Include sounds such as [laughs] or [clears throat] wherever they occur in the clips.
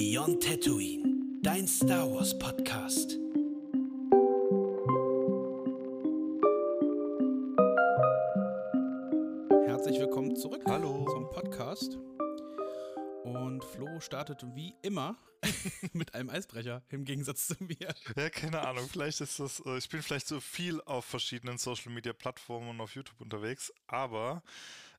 Beyond Tatooine, dein Star Wars Podcast. Herzlich willkommen zurück Hallo. zum Podcast. Und Flo startet wie immer [laughs] mit einem Eisbrecher im Gegensatz zu mir. Ja, keine Ahnung. Vielleicht ist das. äh, Ich bin vielleicht so viel auf verschiedenen Social Media Plattformen und auf YouTube unterwegs, aber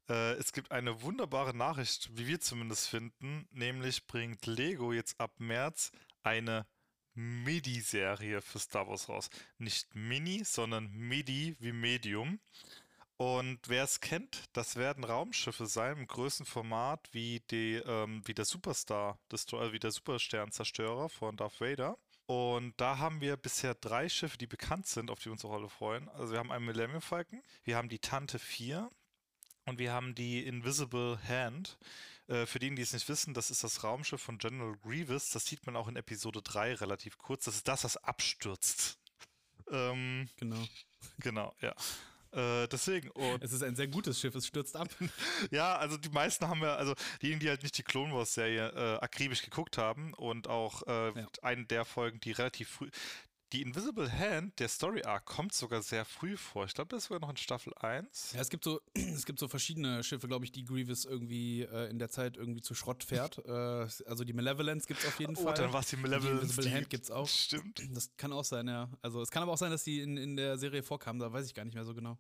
äh, es gibt eine wunderbare Nachricht, wie wir zumindest finden, nämlich bringt Lego jetzt ab März eine MIDI-Serie für Star Wars raus. Nicht Mini, sondern MIDI wie Medium. Und wer es kennt, das werden Raumschiffe sein im größten Format wie, die, ähm, wie der Superstar, wie der Supersternzerstörer von Darth Vader. Und da haben wir bisher drei Schiffe, die bekannt sind, auf die wir uns auch alle freuen. Also wir haben einen Millennium Falcon, wir haben die Tante 4 und wir haben die Invisible Hand. Äh, für diejenigen, die es nicht wissen, das ist das Raumschiff von General Grievous. Das sieht man auch in Episode 3 relativ kurz. Das ist das, was abstürzt. [laughs] Ähm, Genau. genau, ja. Äh, deswegen, und Es ist ein sehr gutes Schiff, es stürzt ab. [laughs] ja, also die meisten haben ja, also diejenigen, die halt nicht die Clone Wars Serie äh, akribisch geguckt haben und auch äh, Ja. eine der Folgen, die relativ früh. Die Invisible Hand, der Story Arc, kommt sogar sehr früh vor. Ich glaube, das ist sogar noch in Staffel 1. Ja, es gibt so, [clears throat] es gibt so verschiedene Schiffe, glaube ich, die Grievous irgendwie äh, in der Zeit irgendwie zu Schrott fährt. [laughs] äh, also die Malevolence gibt es auf jeden Oh, Fall. dann war es die Die Malevolence. Invisible die- Hand gibt's auch. Stimmt. Das kann auch sein, ja. Also es kann aber auch sein, dass die in, in der Serie vorkamen, da weiß ich gar nicht mehr so genau.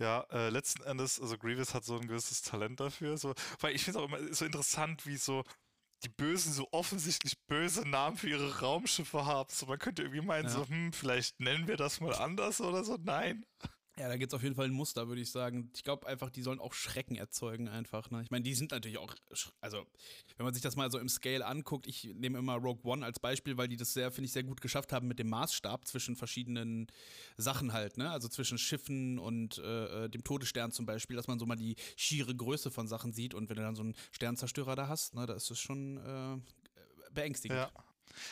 Ja, äh, letzten Endes, also Grievous hat so ein gewisses Talent dafür. So, weil ich finde es auch immer so interessant, wie so die Bösen so offensichtlich böse Namen für ihre Raumschiffe haben. So, man könnte irgendwie meinen, Ja. so, hm, vielleicht nennen wir das mal anders oder so. Nein. Ja, da gibt es auf jeden Fall ein Muster, würde ich sagen. Ich glaube einfach, die sollen auch Schrecken erzeugen einfach. Ne? Ich meine, die sind natürlich auch, also wenn man sich das mal so im Scale anguckt, ich nehme immer Rogue One als Beispiel, weil die das sehr, finde ich, sehr gut geschafft haben mit dem Maßstab zwischen verschiedenen Sachen halt, ne? Also zwischen Schiffen und äh, äh, dem Todesstern zum Beispiel, dass man so mal die schiere Größe von Sachen sieht und wenn du dann so einen Sternzerstörer da hast, ne, da ist es schon äh, beängstigend. Ja.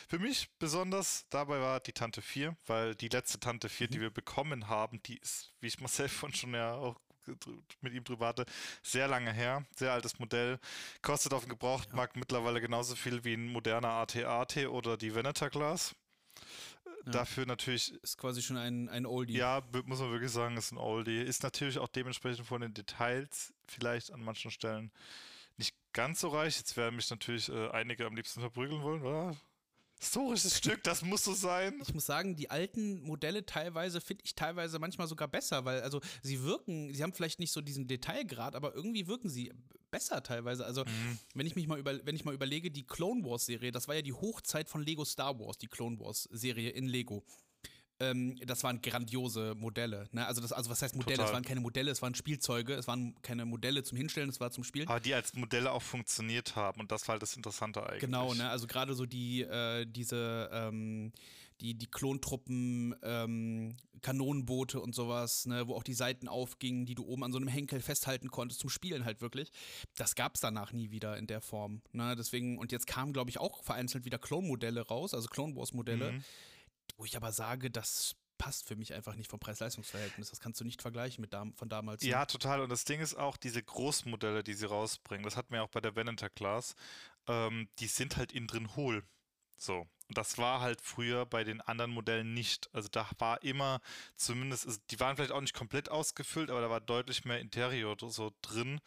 Für mich besonders dabei war die Tante 4, weil die letzte Tante 4, Mhm. die wir bekommen haben, die ist, wie ich Marcel [laughs] von schon ja auch mit ihm drüber hatte, sehr lange her, sehr altes Modell, kostet auf dem Gebrauchtmarkt mittlerweile genauso viel wie ein moderner AT-AT oder die Venator Class. Ja. Dafür natürlich, Ist quasi schon ein, ein Oldie. ja, muss man wirklich sagen, ist ein Oldie. Ist natürlich auch dementsprechend von den Details vielleicht an manchen Stellen nicht ganz so reich. Jetzt werden mich natürlich äh, einige am liebsten verprügeln wollen, oder? Historisches Stück, das muss so sein. Ich muss sagen, die alten Modelle teilweise finde ich teilweise manchmal sogar besser, weil also sie wirken, sie haben vielleicht nicht so diesen Detailgrad, aber irgendwie wirken sie besser teilweise. Also wenn ich mich mal über, wenn ich mal überlege, die Clone Wars Serie, das war ja die Hochzeit von Lego Star Wars, die Clone Wars Serie in Lego. Ähm, das waren grandiose Modelle. Ne? Also, das, also was heißt Modelle? Total. Es waren keine Modelle, es waren Spielzeuge, es waren keine Modelle zum Hinstellen, es war zum Spielen. Aber die als Modelle auch funktioniert haben und das war halt das Interessante eigentlich. Genau, ne? Also gerade so die, äh, diese, ähm, die, die Klontruppen, ähm, Kanonenboote und sowas, ne, wo auch die Seiten aufgingen, die du oben an so einem Henkel festhalten konntest, zum Spielen halt wirklich. Das gab's danach nie wieder in der Form. Ne? Deswegen, und jetzt kamen, glaube ich, auch vereinzelt wieder Klonmodelle raus, also Clone Wars-Modelle, Mhm. Wo ich aber sage, das passt für mich einfach nicht vom Preis-Leistungs-Verhältnis. Das kannst du nicht vergleichen mit dam von damals. Ja, total. Und das Ding ist auch, diese Großmodelle, die sie rausbringen, das hatten wir auch bei der Venator Class, ähm, die sind halt innen drin hohl. So. Und das war halt früher bei den anderen Modellen nicht. Also da war immer, zumindest, also die waren vielleicht auch nicht komplett ausgefüllt, aber da war deutlich mehr Interior so drin,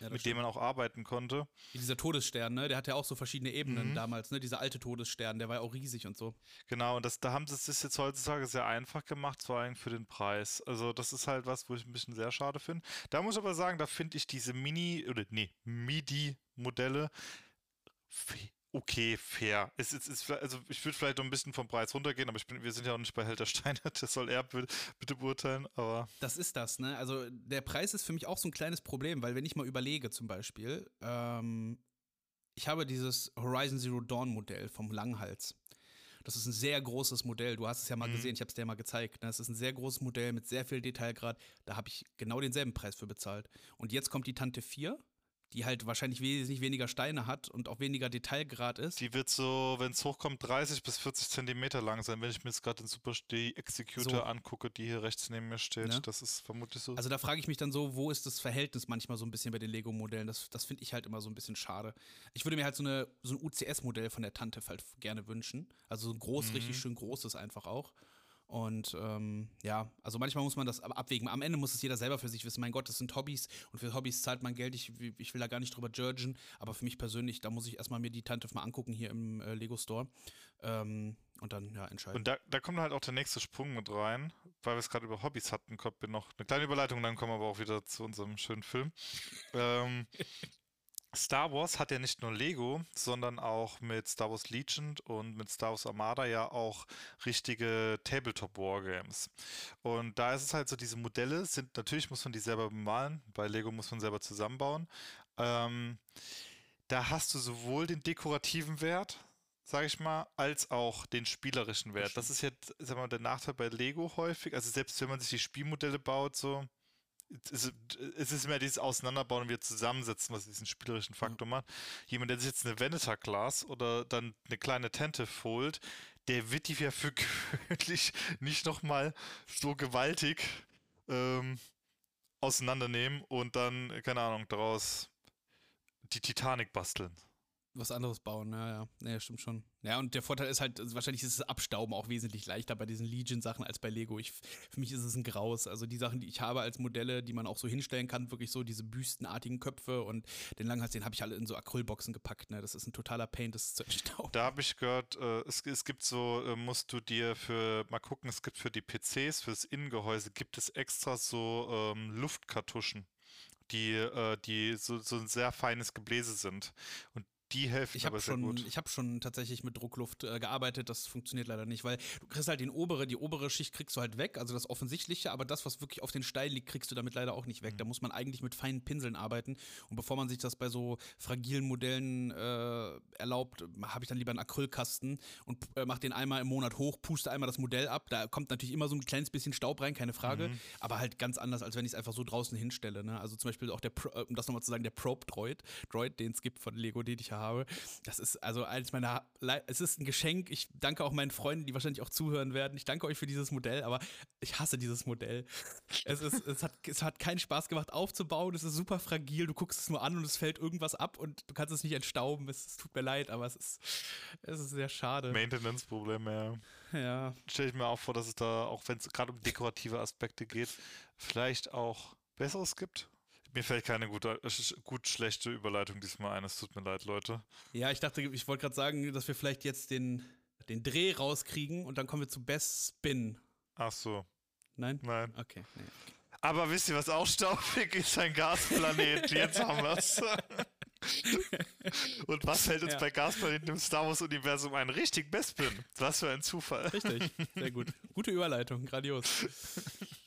Ja, mit stimmt. dem man auch arbeiten konnte. Wie Dieser Todesstern, ne? Der hatte ja auch so verschiedene Ebenen Mhm. damals, ne? Dieser alte Todesstern, der war ja auch riesig und so. Genau, und das, da haben sie es jetzt heutzutage sehr einfach gemacht, vor allem für den Preis. Also das ist halt was, wo ich ein bisschen sehr schade finde. Da muss ich aber sagen, da finde ich diese Mini- oder nee, MIDI-Modelle okay, fair. Es, ist ist, also ich würde vielleicht noch ein bisschen vom Preis runtergehen, aber ich bin, wir sind ja auch nicht bei Helter Steiner, [laughs] das soll er bitte, beurteilen, aber Das ist das, ne? Also der Preis ist für mich auch so ein kleines Problem, weil wenn ich mal überlege zum Beispiel, ähm, ich habe dieses Horizon Zero Dawn Modell vom Langhals. Das ist ein sehr großes Modell. Du hast es ja mal Mhm. gesehen, ich habe es dir mal gezeigt. Ne? Das ist ein sehr großes Modell mit sehr viel Detailgrad. Da habe ich genau denselben Preis für bezahlt. Und jetzt kommt die Tante 4. die halt wahrscheinlich wesentlich weniger Steine hat und auch weniger Detailgrad ist. Die wird so, wenn es hochkommt, 30 bis 40 Zentimeter lang sein, wenn ich mir jetzt gerade den Super Executor So. angucke, die hier rechts neben mir steht. Ne? Das ist vermutlich so. Also da frage ich mich dann so, wo ist das Verhältnis manchmal so ein bisschen bei den Lego-Modellen? Das, das finde ich halt immer so ein bisschen schade. Ich würde mir halt so, eine, so ein UCS-Modell von der Tante halt gerne wünschen. Also so ein groß, Mhm. richtig schön großes einfach auch. Und ähm, ja, also manchmal muss man das abwägen. Am Ende muss es jeder selber für sich wissen. Mein Gott, das sind Hobbys und für Hobbys zahlt man Geld. Ich, ich will da gar nicht drüber judgen, aber für mich persönlich, da muss ich erstmal mir die Tante mal angucken hier im äh, Lego Store ähm, und dann ja entscheiden. Und da, da kommt halt auch der nächste Sprung mit rein, weil wir es gerade über Hobbys hatten, kommt mir noch eine kleine Überleitung, dann kommen wir aber auch wieder zu unserem schönen Film. ähm, [laughs] Star Wars hat ja nicht nur Lego, sondern auch mit Star Wars Legion und mit Star Wars Armada ja auch richtige Tabletop-Wargames. Und da ist es halt so, diese Modelle sind, natürlich muss man die selber bemalen, bei Lego muss man selber zusammenbauen. Ähm, da hast du sowohl den dekorativen Wert, sage ich mal, als auch den spielerischen Wert. Das ist jetzt, sag mal, der Nachteil bei Lego häufig. Also selbst wenn man sich die Spielmodelle baut, so, es ist, es ist mehr dieses Auseinanderbauen und wieder zusammensetzen, was diesen spielerischen Faktor macht. Jemand, der sich jetzt eine Veneter Class oder dann eine kleine Tente holt, der wird die ja für [laughs] gewöhnlich nicht nochmal so gewaltig ähm, auseinandernehmen und dann, keine Ahnung, daraus die Titanic basteln. Was anderes bauen, ja, ja. Ja, stimmt schon. Ja, und der Vorteil ist halt, also wahrscheinlich ist das Abstauben auch wesentlich leichter bei diesen Legion-Sachen als bei Lego. Ich, für mich ist es ein Graus. Also die Sachen, die ich habe als Modelle, die man auch so hinstellen kann, wirklich so diese büstenartigen Köpfe und den Langhals, den habe ich alle in so Acrylboxen gepackt. Ne? Das ist ein totaler Pain, das zu entstauben. Da habe ich gehört, äh, es, es gibt so, äh, musst du dir für, mal gucken, es gibt für die PCs, fürs Innengehäuse, gibt es extra so ähm, Luftkartuschen, die, äh, die so, so ein sehr feines Gebläse sind. Und die helfen Ich habe aber schon, gut. ich hab schon tatsächlich mit Druckluft äh, gearbeitet, das funktioniert leider nicht, weil du kriegst halt den obere, die obere Schicht kriegst du halt weg, also das Offensichtliche, aber das, was wirklich auf den Stein liegt, kriegst du damit leider auch nicht weg. Mhm. Da muss man eigentlich mit feinen Pinseln arbeiten. Und bevor man sich das bei so fragilen Modellen äh, erlaubt, habe ich dann lieber einen Acrylkasten und äh, mach den einmal im Monat hoch, puste einmal das Modell ab. Da kommt natürlich immer so ein kleines bisschen Staub rein, keine Frage, Mhm. aber halt ganz anders, als wenn ich es einfach so draußen hinstelle. Ne? Also zum Beispiel auch der, Pro, äh, um das nochmal zu sagen, der Probe Droid, den es gibt von Lego, den ich hier habe. Das ist also eines meiner, Le es ist ein Geschenk. Ich danke auch meinen Freunden, die wahrscheinlich auch zuhören werden. Ich danke euch für dieses Modell, aber ich hasse dieses Modell. Es, ist, es, hat, es hat keinen Spaß gemacht aufzubauen. Es ist super fragil. Du guckst es nur an und es fällt irgendwas ab und du kannst es nicht entstauben. Es, es tut mir leid, aber es ist, es ist sehr schade. Maintenance-Probleme, ja. Ja. Stelle ich mir auch vor, dass es da, auch wenn es gerade um dekorative Aspekte geht, vielleicht auch Besseres gibt. Mir fällt keine gute, gut schlechte Überleitung diesmal ein. Es tut mir leid, Leute. Ja, ich dachte, ich wollte gerade sagen, dass wir vielleicht jetzt den, den Dreh rauskriegen und dann kommen wir zu Best Spin. Ach so, Nein? nein. Okay. Nee. Aber wisst ihr, was auch staubig ist? Ein Gasplanet. [laughs] Jetzt haben wir's. Und was fällt uns Ja. bei Gasplaneten im Star Wars-Universum ein? Richtig, Bespin. Was für ein Zufall. Richtig, sehr gut. [laughs] Gute Überleitung, grandios. [laughs]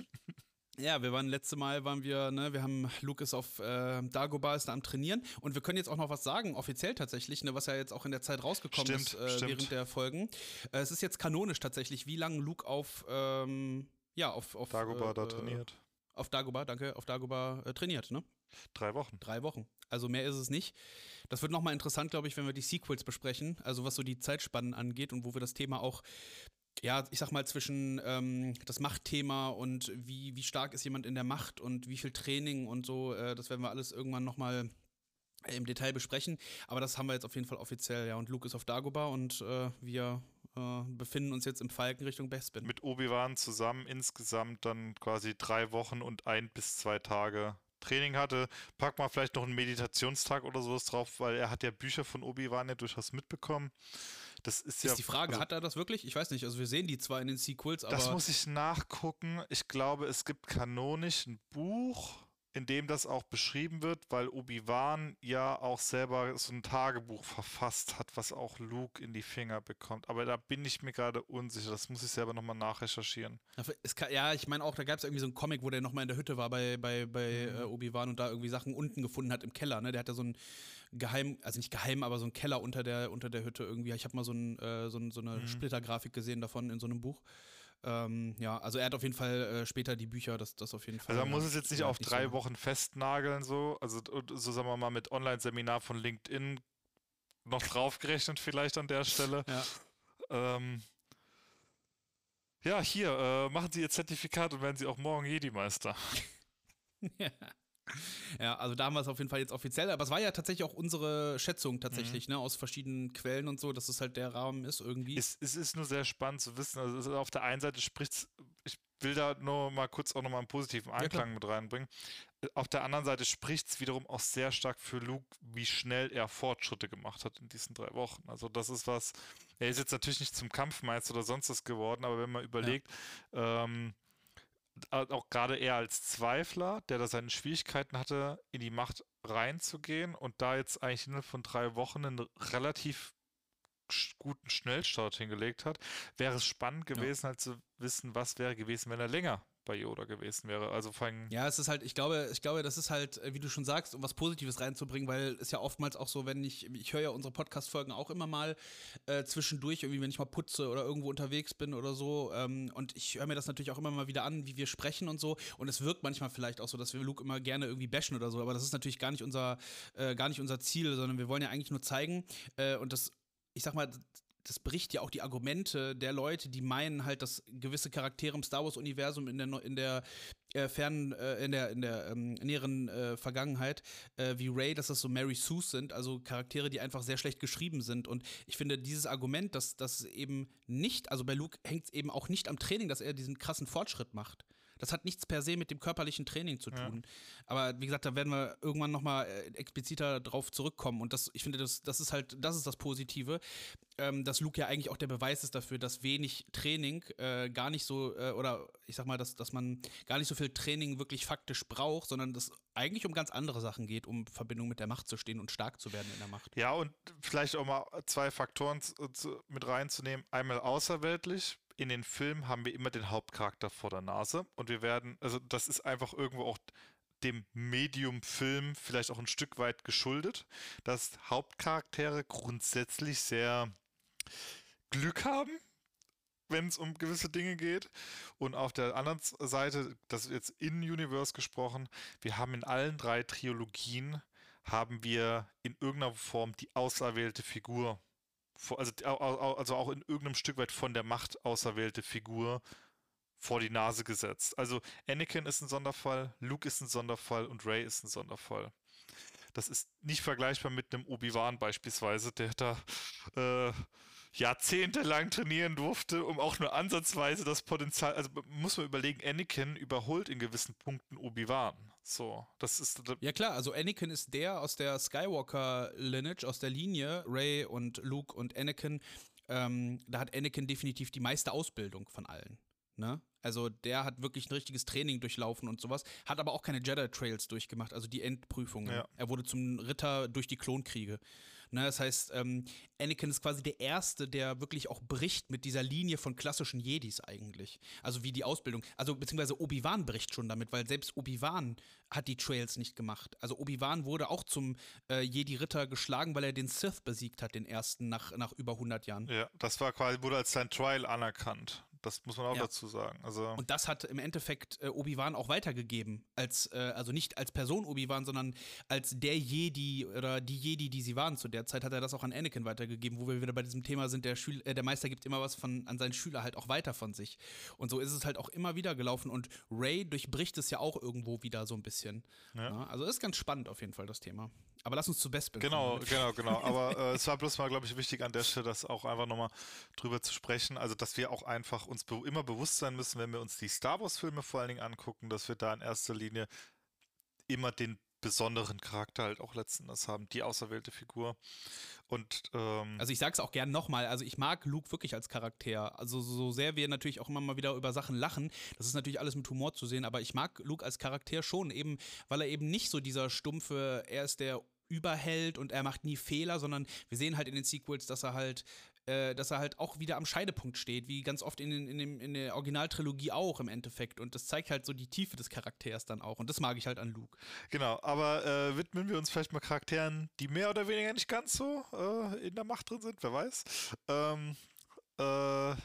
Ja, wir waren letzte Mal waren wir, ne, wir haben Luke ist auf äh, Dagobah ist da am Trainieren und wir können jetzt auch noch was sagen, offiziell tatsächlich, ne, was ja jetzt auch in der Zeit rausgekommen Stimmt, ist äh, stimmt. während der Folgen. Äh, es ist jetzt kanonisch tatsächlich, wie lange Luke auf ähm, ja auf auf Dagobah äh, da trainiert. Auf Dagobah, danke, auf Dagobah äh, trainiert, ne? Drei Wochen. Drei Wochen. Also mehr ist es nicht. Das wird nochmal interessant, glaube ich, wenn wir die Sequels besprechen, also was so die Zeitspannen angeht und wo wir das Thema auch, ja, ich sag mal, zwischen ähm, das Machtthema und wie, wie stark ist jemand in der Macht und wie viel Training und so, äh, das werden wir alles irgendwann nochmal im Detail besprechen. Aber das haben wir jetzt auf jeden Fall offiziell, ja. Und Luke ist auf Dagobah und äh, wir äh, befinden uns jetzt im Falken Richtung Bespin. Mit Obi-Wan zusammen insgesamt dann quasi drei Wochen und ein bis zwei Tage Training hatte. Pack mal vielleicht noch einen Meditationstag oder sowas drauf, weil er hat ja Bücher von Obi-Wan ja durchaus mitbekommen. Das ist, ja. ist die Frage, also- hat er das wirklich? Ich weiß nicht. Also wir sehen die zwar in den Sequels, aber Das muss ich nachgucken. Ich glaube, es gibt kanonisch ein Buch, in dem das auch beschrieben wird, weil Obi-Wan ja auch selber so ein Tagebuch verfasst hat, was auch Luke in die Finger bekommt. Aber da bin ich mir gerade unsicher. Das muss ich selber nochmal nachrecherchieren. Kann, ja, ich meine auch, da gab es irgendwie so einen Comic, wo der nochmal in der Hütte war bei, bei, bei Mhm. äh, Obi-Wan und da irgendwie Sachen unten gefunden hat im Keller. Ne? Der hat ja so ein geheim, also nicht geheim, aber so ein Keller unter der, unter der Hütte irgendwie. Ich habe mal so, ein, äh, so, ein, so eine Mhm. Splittergrafik gesehen davon in so einem Buch. Ähm, ja, also er hat auf jeden Fall äh, später die Bücher, das, das auf jeden Fall. Also man muss es jetzt nicht auf nicht drei so. Wochen festnageln, so. Also so sagen wir mal mit Online-Seminar von LinkedIn noch draufgerechnet vielleicht an der Stelle. Ja. Ähm, ja, hier, äh, machen Sie Ihr Zertifikat und werden Sie auch morgen Jedi-Meister. [laughs] ja. [laughs] Ja, also da haben wir es auf jeden Fall jetzt offiziell, aber es war ja tatsächlich auch unsere Schätzung tatsächlich, ne, aus verschiedenen Quellen und so, dass es halt der Rahmen ist irgendwie. Es, es ist nur sehr spannend zu wissen. Also es ist auf der einen Seite spricht ich will da nur mal kurz auch nochmal einen positiven. Einklang mit reinbringen. Auf der anderen Seite spricht es wiederum auch sehr stark für Luke, wie schnell er Fortschritte gemacht hat in diesen drei Wochen. Also das ist was, er ist jetzt natürlich nicht zum Kampfmeister oder sonst was geworden, aber wenn man überlegt, ähm, a- auch gerade er als Zweifler, der da seine Schwierigkeiten hatte, in die Macht reinzugehen und da jetzt eigentlich innerhalb von drei Wochen einen relativ guten Schnellstart hingelegt hat, wäre es spannend gewesen, halt zu wissen, was wäre gewesen, wenn er länger bei Yoda gewesen wäre. Also allem, Ja, es ist halt, ich glaube, ich glaube, das ist halt, wie du schon sagst, um was Positives reinzubringen, weil es ja oftmals auch so, wenn ich, ich höre ja unsere Podcast-Folgen auch immer mal äh, zwischendurch, irgendwie, wenn ich mal putze oder irgendwo unterwegs bin oder so. Ähm, und ich höre mir das natürlich auch immer mal wieder an, wie wir sprechen und so. Und es wirkt manchmal vielleicht auch so, dass wir Luke immer gerne irgendwie bashen oder so, aber das ist natürlich gar nicht unser, äh, gar nicht unser Ziel, sondern wir wollen ja eigentlich nur zeigen, äh, und das, ich sag mal, das bricht ja auch die Argumente der Leute, die meinen halt, dass gewisse Charaktere im Star Wars-Universum in der, in der äh, fernen, äh, in der, in der ähm, näheren äh, Vergangenheit, äh, wie Ray, dass das so Mary Sues sind, also Charaktere, die einfach sehr schlecht geschrieben sind. Und ich finde, dieses Argument, dass das eben nicht, also bei Luke hängt es eben auch nicht am Training, dass er diesen krassen Fortschritt macht. Das hat nichts per se mit dem körperlichen Training zu Ja. tun. Aber wie gesagt, da werden wir irgendwann nochmal äh, expliziter drauf zurückkommen. Und das, ich finde, das, das ist halt, das ist das Positive, ähm, dass Luke ja eigentlich auch der Beweis ist dafür, dass wenig Training äh, gar nicht so, äh, oder ich sag mal, dass, dass man gar nicht so viel Training wirklich faktisch braucht, sondern dass eigentlich um ganz andere Sachen geht, um Verbindung mit der Macht zu stehen und stark zu werden in der Macht. ja, und vielleicht auch mal zwei Faktoren mit reinzunehmen. Einmal außerweltlich. In den Filmen haben wir immer den Hauptcharakter vor der Nase und wir werden, also das ist einfach irgendwo auch dem Medium-Film vielleicht auch ein Stück weit geschuldet, dass Hauptcharaktere grundsätzlich sehr Glück haben, wenn es um gewisse Dinge geht. Und auf der anderen Seite, das ist jetzt in Universe gesprochen, wir haben in allen drei Trilogien haben wir in irgendeiner Form die auserwählte Figur, also, also auch in irgendeinem Stück weit von der Macht auserwählte Figur vor die Nase gesetzt. Also Anakin ist ein Sonderfall, Luke ist ein Sonderfall und Rey ist ein Sonderfall. Das ist nicht vergleichbar mit einem Obi-Wan beispielsweise, der da äh, jahrzehntelang trainieren durfte, um auch nur ansatzweise das Potenzial, also muss man überlegen, Anakin überholt in gewissen Punkten Obi-Wan. So, das ist, Ja klar, also Anakin ist der aus der Skywalker-Lineage, aus der Linie, Ray und Luke und Anakin, ähm, da hat Anakin definitiv die meiste Ausbildung von allen. Ne? Also der hat wirklich ein richtiges Training durchlaufen und sowas, hat aber auch keine Jedi-Trails durchgemacht, also die Endprüfungen. Ja. Er wurde zum Ritter durch die Klonkriege. Ne, das heißt, ähm, Anakin ist quasi der Erste, der wirklich auch bricht mit dieser Linie von klassischen Jedis eigentlich. Also wie die Ausbildung. Also beziehungsweise Obi-Wan bricht schon damit, weil selbst Obi-Wan hat die Trails nicht gemacht. Also Obi-Wan wurde auch zum äh, Jedi-Ritter geschlagen, weil er den Sith besiegt hat, den ersten nach, nach über 100 Jahren. ja, das war quasi, wurde als sein Trial anerkannt. Das muss man auch Ja. dazu sagen. Also, Und das hat im Endeffekt äh, Obi-Wan auch weitergegeben. Als, äh, also nicht als Person Obi-Wan, sondern als der Jedi oder die Jedi, die sie waren zu der Zeit, hat er das auch an Anakin weitergegeben, wo wir wieder bei diesem Thema sind, der, Schül äh, der Meister gibt immer was von, an seinen Schüler halt auch weiter von sich. Und so ist es halt auch immer wieder gelaufen. Und Ray durchbricht es ja auch irgendwo wieder so ein bisschen. Ja. Ja, also ist ganz spannend auf jeden Fall, das Thema. Aber lass uns zu Bespin Genau, kommen. genau, genau. [laughs] Aber äh, es war bloß mal, glaube ich, wichtig an der Stelle, das auch einfach nochmal drüber zu sprechen. Also, dass wir auch einfach uns be immer bewusst sein müssen, wenn wir uns die Star Wars-Filme vor allen Dingen angucken, dass wir da in erster Linie immer den besonderen Charakter halt auch letzten Endes haben, die auserwählte Figur. Und ähm, Also ich sag's auch gern nochmal, also ich mag Luke wirklich als Charakter. Also so sehr wir natürlich auch immer mal wieder über Sachen lachen, das ist natürlich alles mit Humor zu sehen, aber ich mag Luke als Charakter schon, eben, weil er eben nicht so dieser stumpfe, er ist der Überheld und er macht nie Fehler, sondern wir sehen halt in den Sequels, dass er halt äh, dass er halt auch wieder am Scheidepunkt steht, wie ganz oft in, in, dem, in der Originaltrilogie auch im Endeffekt. Und das zeigt halt so die Tiefe des Charakters dann auch. Und das mag ich halt an Luke. Genau, aber äh, widmen wir uns vielleicht mal Charakteren, die mehr oder weniger nicht ganz so äh, in der Macht drin sind, wer weiß. Ähm, äh,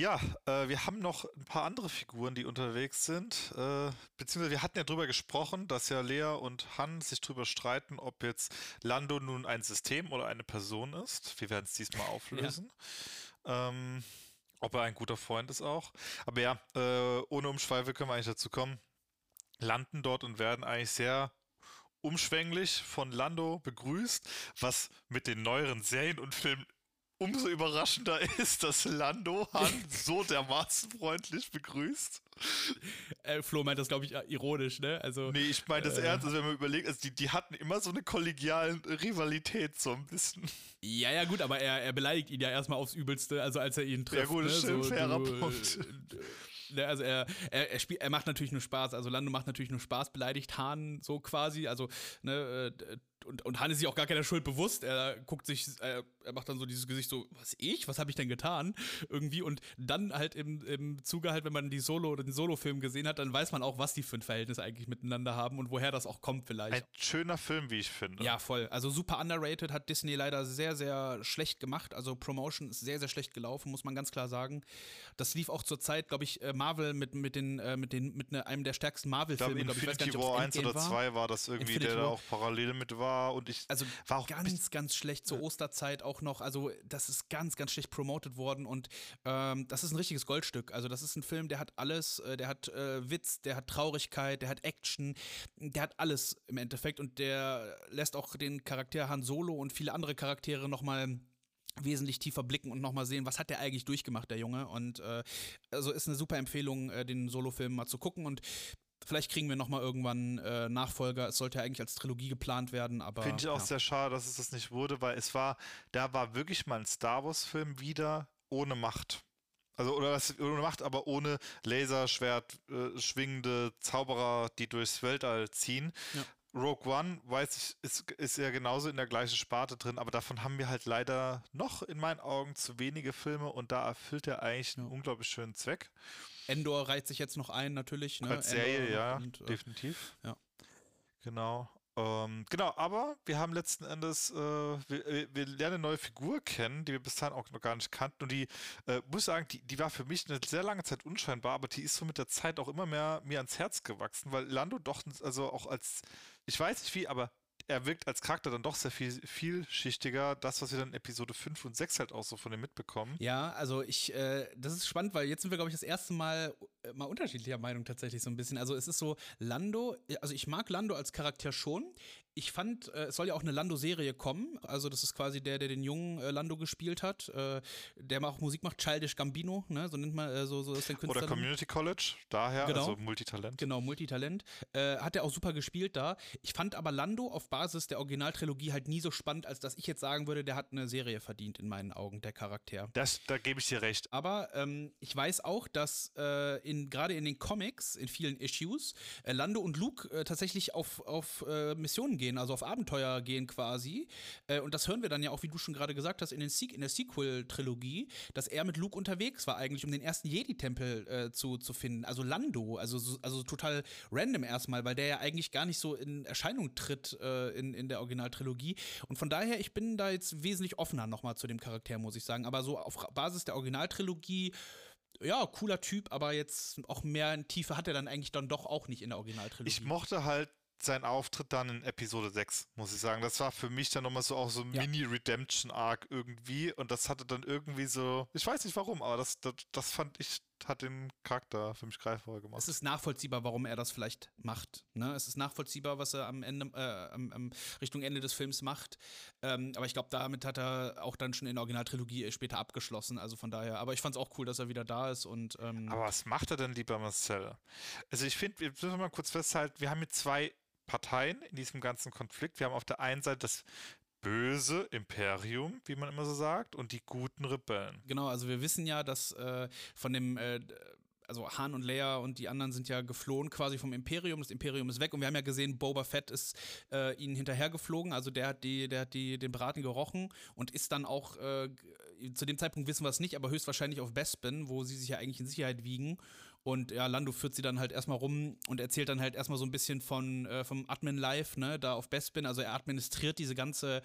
Ja, äh, wir haben noch ein paar andere Figuren, die unterwegs sind. Äh, beziehungsweise wir hatten ja drüber gesprochen, dass ja Lea und Han sich drüber streiten, ob jetzt Lando nun ein System oder eine Person ist. Wir werden es diesmal [laughs] auflösen. Ja. Ähm, ob er ein guter Freund ist auch. Aber ja, äh, ohne Umschweife können wir eigentlich dazu kommen. Landen dort und werden eigentlich sehr umschwänglich von Lando begrüßt, was mit den neueren Serien und Filmen umso überraschender [laughs] ist, dass Lando Han so dermaßen freundlich begrüßt. Äh, Flo meint das, glaube ich, ironisch, ne? Also, nee, ich meine das äh, ernst, also wenn man überlegt, also die, die hatten immer so eine kollegiale Rivalität so ein bisschen. Ja, ja, gut, aber er, er beleidigt ihn ja erstmal aufs Übelste, also als er ihn trifft. Ja, gut, ne? stimmt, so, fairer du, Punkt. Ne, also er, er, er, spielt, er macht natürlich nur Spaß. Also Lando macht natürlich nur Spaß, beleidigt Hahn so quasi. Also, ne, äh, und, und Han ist sich auch gar keiner Schuld bewusst. Er guckt sich, er, er macht dann so dieses Gesicht so, was ich? Was habe ich denn getan? Irgendwie. Und dann halt im, im Zuge halt, wenn man die Solo oder den Solo-Film gesehen hat, dann weiß man auch, was die für ein Verhältnis eigentlich miteinander haben und woher das auch kommt vielleicht. Ein schöner Film, wie ich finde. Ja, voll. Also super underrated, hat Disney leider sehr, sehr schlecht gemacht. Also Promotion ist sehr, sehr schlecht gelaufen, muss man ganz klar sagen. Das lief auch zur Zeit, glaube ich, äh, Marvel mit, mit den, äh, mit den, mit ne, einem der stärksten Marvel-Filme. Ich. Glaube, Infinity War 1 oder 2 war das irgendwie, Infinity der da auch parallel mit war war und ich also war auch ganz ganz schlecht zur Osterzeit auch noch. Also das ist ganz ganz schlecht promoted worden und ähm, das ist ein richtiges Goldstück. Also das ist ein Film der hat alles äh, der hat äh, Witz der hat Traurigkeit der hat Action der hat alles im Endeffekt und der lässt auch den Charakter Han Solo und viele andere Charaktere noch mal wesentlich tiefer blicken und nochmal sehen, was hat der eigentlich durchgemacht, der Junge. Und äh, also ist eine super Empfehlung, äh, den Solo-Film mal zu gucken. Und Vielleicht kriegen wir nochmal irgendwann äh, Nachfolger. Es sollte ja eigentlich als Trilogie geplant werden, aber. Finde ich auch ja. sehr schade, dass es das nicht wurde, weil es war, da war wirklich mal ein Star Wars-Film wieder ohne Macht. Also, oder was, ohne Macht, aber ohne Laserschwert äh, schwingende Zauberer, die durchs Weltall ziehen. Ja. Rogue One, weiß ich, ist, ist ja genauso in der gleichen Sparte drin, aber davon haben wir halt leider noch in meinen Augen zu wenige Filme und da erfüllt er eigentlich einen unglaublich schönen Zweck. Endor reiht sich jetzt noch ein, natürlich. Ne? Als Serie, Endor ja, und, äh, definitiv. Ja. Genau. Ähm, genau, aber wir haben letzten Endes, äh, wir, wir, lernen eine neue Figur kennen, die wir bis dahin auch noch gar nicht kannten. Und die, äh, muss sagen, die, die war für mich eine sehr lange Zeit unscheinbar, aber die ist so mit der Zeit auch immer mehr mir ans Herz gewachsen, weil Lando doch, also auch als, ich weiß nicht wie, aber er wirkt als Charakter dann doch sehr viel vielschichtiger. Das, was wir dann in Episode 5 und 6 halt auch so von ihm mitbekommen. Ja, also ich, äh, das ist spannend, weil jetzt sind wir, glaube ich, das erste Mal äh, mal unterschiedlicher Meinung tatsächlich so ein bisschen. Also es ist so, Lando, also ich mag Lando als Charakter schon ich fand, äh, es soll ja auch eine Lando-Serie kommen. Also, das ist quasi der, der den jungen äh, Lando gespielt hat. Äh, der auch Musik macht, Childish Gambino, ne? So nennt man, äh, so, so ist der Künstler. Oder Community College, daher, genau. also Multitalent. Genau, Multitalent. Hat er auch super gespielt da. Ich fand aber Lando auf Basis der Originaltrilogie halt nie so spannend, als dass ich jetzt sagen würde, der hat eine Serie verdient, in meinen Augen, der Charakter. Das, da gebe ich dir recht. Aber ähm, ich weiß auch, dass in, gerade in den Comics, in vielen Issues, Lando und Luke tatsächlich auf, auf Missionen gehen, also auf Abenteuer gehen quasi. Äh, und das hören wir dann ja auch, wie du schon gerade gesagt hast, in, den Se in der Sequel-Trilogie, dass er mit Luke unterwegs war, eigentlich, um den ersten Jedi-Tempel äh, zu, zu finden. Also Lando, also, also total random erstmal, weil der ja eigentlich gar nicht so in Erscheinung tritt äh, in, in der Originaltrilogie. Und von daher, ich bin da jetzt wesentlich offener nochmal zu dem Charakter, muss ich sagen. Aber so auf Basis der Originaltrilogie ja, cooler Typ, aber jetzt auch mehr Tiefe hat er dann eigentlich dann doch auch nicht in der Originaltrilogie. Ich mochte halt sein Auftritt dann in Episode 6, muss ich sagen. Das war für mich dann nochmal so auch so ein ja. Mini-Redemption-Arc irgendwie. Und das hatte dann irgendwie so, ich weiß nicht warum, aber das, das, das fand ich, hat den Charakter für mich greifbar gemacht. Es ist nachvollziehbar, warum er das vielleicht macht. Ne? Es ist nachvollziehbar, was er am Ende, äh, am, am Richtung Ende des Films macht. Ähm, aber ich glaube, damit hat er auch dann schon in der Originaltrilogie später abgeschlossen. Also von daher, aber ich fand es auch cool, dass er wieder da ist. Und, ähm aber was macht er denn lieber Marcel? Also ich finde, wir müssen mal kurz festhalten, wir haben hier zwei Parteien in diesem ganzen Konflikt. Wir haben auf der einen Seite das böse Imperium, wie man immer so sagt, und die guten Rebellen. Genau, also wir wissen ja, dass äh, von dem äh, also Han und Leia und die anderen sind ja geflohen quasi vom Imperium. Das Imperium ist weg und wir haben ja gesehen, Boba Fett ist äh, ihnen hinterhergeflogen. Also der hat die, der hat die, den Braten gerochen und ist dann auch, äh, zu dem Zeitpunkt wissen wir es nicht, aber höchstwahrscheinlich auf Bespin, wo sie sich ja eigentlich in Sicherheit wiegen. Und ja, Lando führt sie dann halt erstmal rum und erzählt dann halt erstmal so ein bisschen von äh, vom Admin Life, ne, da auf Bespin. Also er administriert diese ganze,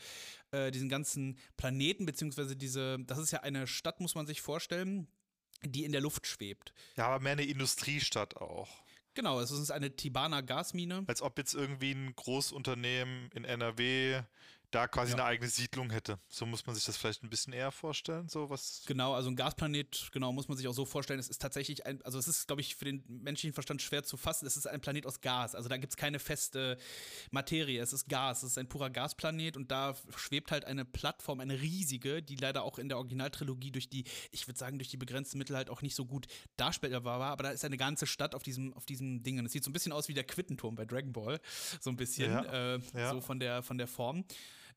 äh, diesen ganzen Planeten, beziehungsweise diese, das ist ja eine Stadt, muss man sich vorstellen die in der Luft schwebt. Ja, aber mehr eine Industriestadt auch. Genau, es ist eine Tibana Gasmine. Als ob jetzt irgendwie ein Großunternehmen in NRW da quasi Ja. eine eigene Siedlung hätte. So muss man sich das vielleicht ein bisschen eher vorstellen. So was. Genau, also ein Gasplanet, genau, muss man sich auch so vorstellen. Es ist tatsächlich ein, also es ist, glaube ich, für den menschlichen Verstand schwer zu fassen. Es ist ein Planet aus Gas. Also da gibt es keine feste Materie. Es ist Gas. Es ist ein purer Gasplanet und da schwebt halt eine Plattform, eine riesige, die leider auch in der Originaltrilogie durch die, ich würde sagen, durch die begrenzten Mittel halt auch nicht so gut darstellbar war. Aber da ist eine ganze Stadt auf diesem, auf diesem Ding. Und es sieht so ein bisschen aus wie der Quittenturm bei Dragon Ball. So ein bisschen, Ja, äh, ja. so von der, von der Form.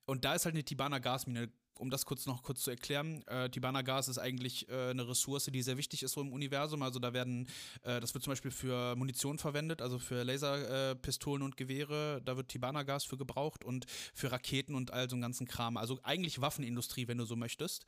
Und da ist halt eine Tibana Gasmine. Um das kurz noch kurz zu erklären, äh, Tibana Gas ist eigentlich äh, eine Ressource, die sehr wichtig ist so im Universum. Also da werden, äh, das wird zum Beispiel für Munition verwendet, also für Laserpistolen äh, und Gewehre. Da wird Tibana Gas für gebraucht und für Raketen und all so einen ganzen Kram. Also eigentlich Waffenindustrie, wenn du so möchtest.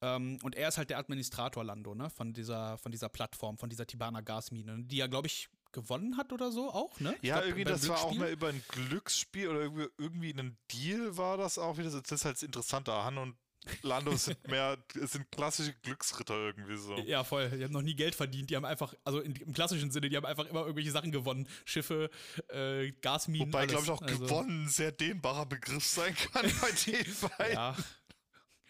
Ähm, und er ist halt der Administrator Lando, ne, von dieser, von dieser Plattform, von dieser Tibana Gasmine, die ja, glaube ich, gewonnen hat oder so auch, ne? Ich Ja, glaub, irgendwie, das war auch mehr über ein Glücksspiel oder irgendwie, irgendwie ein Deal war das auch wieder. Das ist halt das Interessante. Han und Lando [laughs] sind mehr, sind klassische Glücksritter irgendwie so. Ja, voll. Die haben noch nie Geld verdient. Die haben einfach, also im klassischen Sinne, die haben einfach immer irgendwelche Sachen gewonnen. Schiffe, äh, Gasminen. Wobei, glaube ich, auch Also, gewonnen ein sehr dehnbarer Begriff sein kann bei [laughs] den beiden. Ja.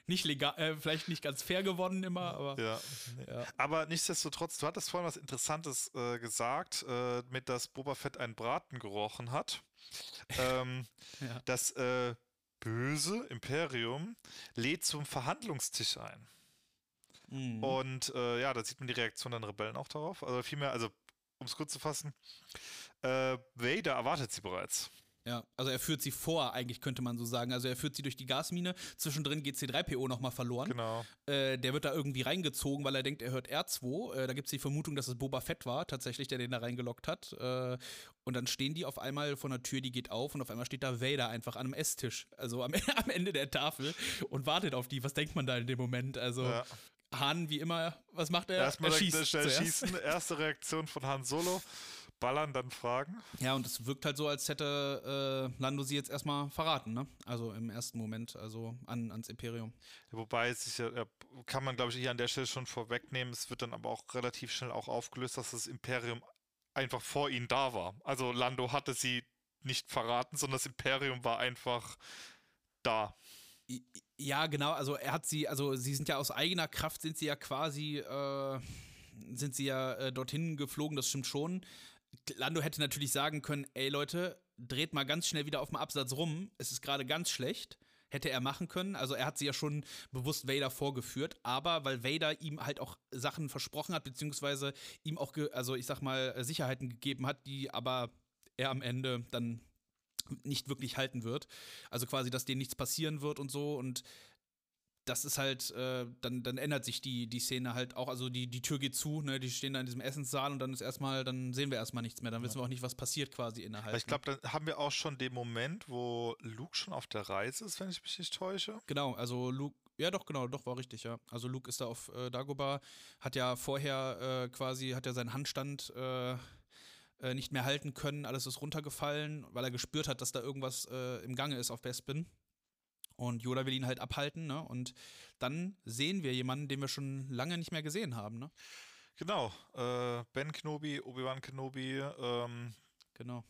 Nicht legal, äh, vielleicht nicht ganz fair gewonnen immer, aber. Ja. Ja. Aber nichtsdestotrotz, du hattest vorhin was Interessantes äh, gesagt, äh, mit dass Boba Fett einen Braten gerochen hat. [laughs] ähm, Ja. Das äh, böse Imperium lädt zum Verhandlungstisch ein. Mhm. Und äh, ja, da sieht man die Reaktion der Rebellen auch darauf. Also vielmehr, also um es kurz zu fassen, äh, Vader erwartet sie bereits. Ja, also er führt sie vor, eigentlich könnte man so sagen. Also er führt sie durch die Gasmine. Zwischendrin geht C3PO nochmal verloren. Genau. Äh, der wird da irgendwie reingezogen, weil er denkt, er hört R2. Äh, da gibt es die Vermutung, dass es Boba Fett war, tatsächlich, der den da reingelockt hat. Äh, und dann stehen die auf einmal vor einer Tür, die geht auf und auf einmal steht da Vader einfach an einem Esstisch. Also am, [laughs] am Ende der Tafel und wartet auf die. Was denkt man da in dem Moment? Also Ja. Han, wie immer, was macht er? Erstmal er schießt. Erste Reaktion von Han Solo. Ballern, dann fragen. Ja, und es wirkt halt so, als hätte äh, Lando sie jetzt erstmal verraten, ne? Also im ersten Moment, also an, ans Imperium. Wobei es sich ja, ja, kann man glaube ich hier an der Stelle schon vorwegnehmen. Es wird dann aber auch relativ schnell auch aufgelöst, dass das Imperium einfach vor ihnen da war. Also Lando hatte sie nicht verraten, sondern das Imperium war einfach da. Ja, genau, also er hat sie, also sie sind ja aus eigener Kraft, sind sie ja quasi, äh, sind sie ja äh, dorthin geflogen, das stimmt schon. Lando hätte natürlich sagen können, ey Leute, dreht mal ganz schnell wieder auf dem Absatz rum, es ist gerade ganz schlecht. Hätte er machen können. Also er hat sie ja schon bewusst Vader vorgeführt, aber weil Vader ihm halt auch Sachen versprochen hat, beziehungsweise ihm auch, also ich sag mal, Sicherheiten gegeben hat, die aber er am Ende dann nicht wirklich halten wird. Also quasi, dass denen nichts passieren wird und so. Und das ist halt, äh, dann, dann ändert sich die, die Szene halt auch. Also die, die Tür geht zu, ne? Die stehen da in diesem Essenssaal und dann ist erstmal, dann sehen wir erstmal nichts mehr. Dann wissen wir auch nicht, was passiert quasi innerhalb. Ich glaube, dann haben wir auch schon den Moment, wo Luke schon auf der Reise ist, wenn ich mich nicht täusche. Genau, also Luke, ja doch, genau, doch, war richtig, ja. Also Luke ist da auf äh, Dagobah, hat ja vorher äh, quasi, hat ja seinen Handstand äh, äh, nicht mehr halten können, alles ist runtergefallen, weil er gespürt hat, dass da irgendwas äh, im Gange ist auf Bespin. Und Yoda will ihn halt abhalten, ne? Und dann sehen wir jemanden, den wir schon lange nicht mehr gesehen haben, ne? Genau. Äh, ben Kenobi, Obi-Wan Kenobi ähm, Genau.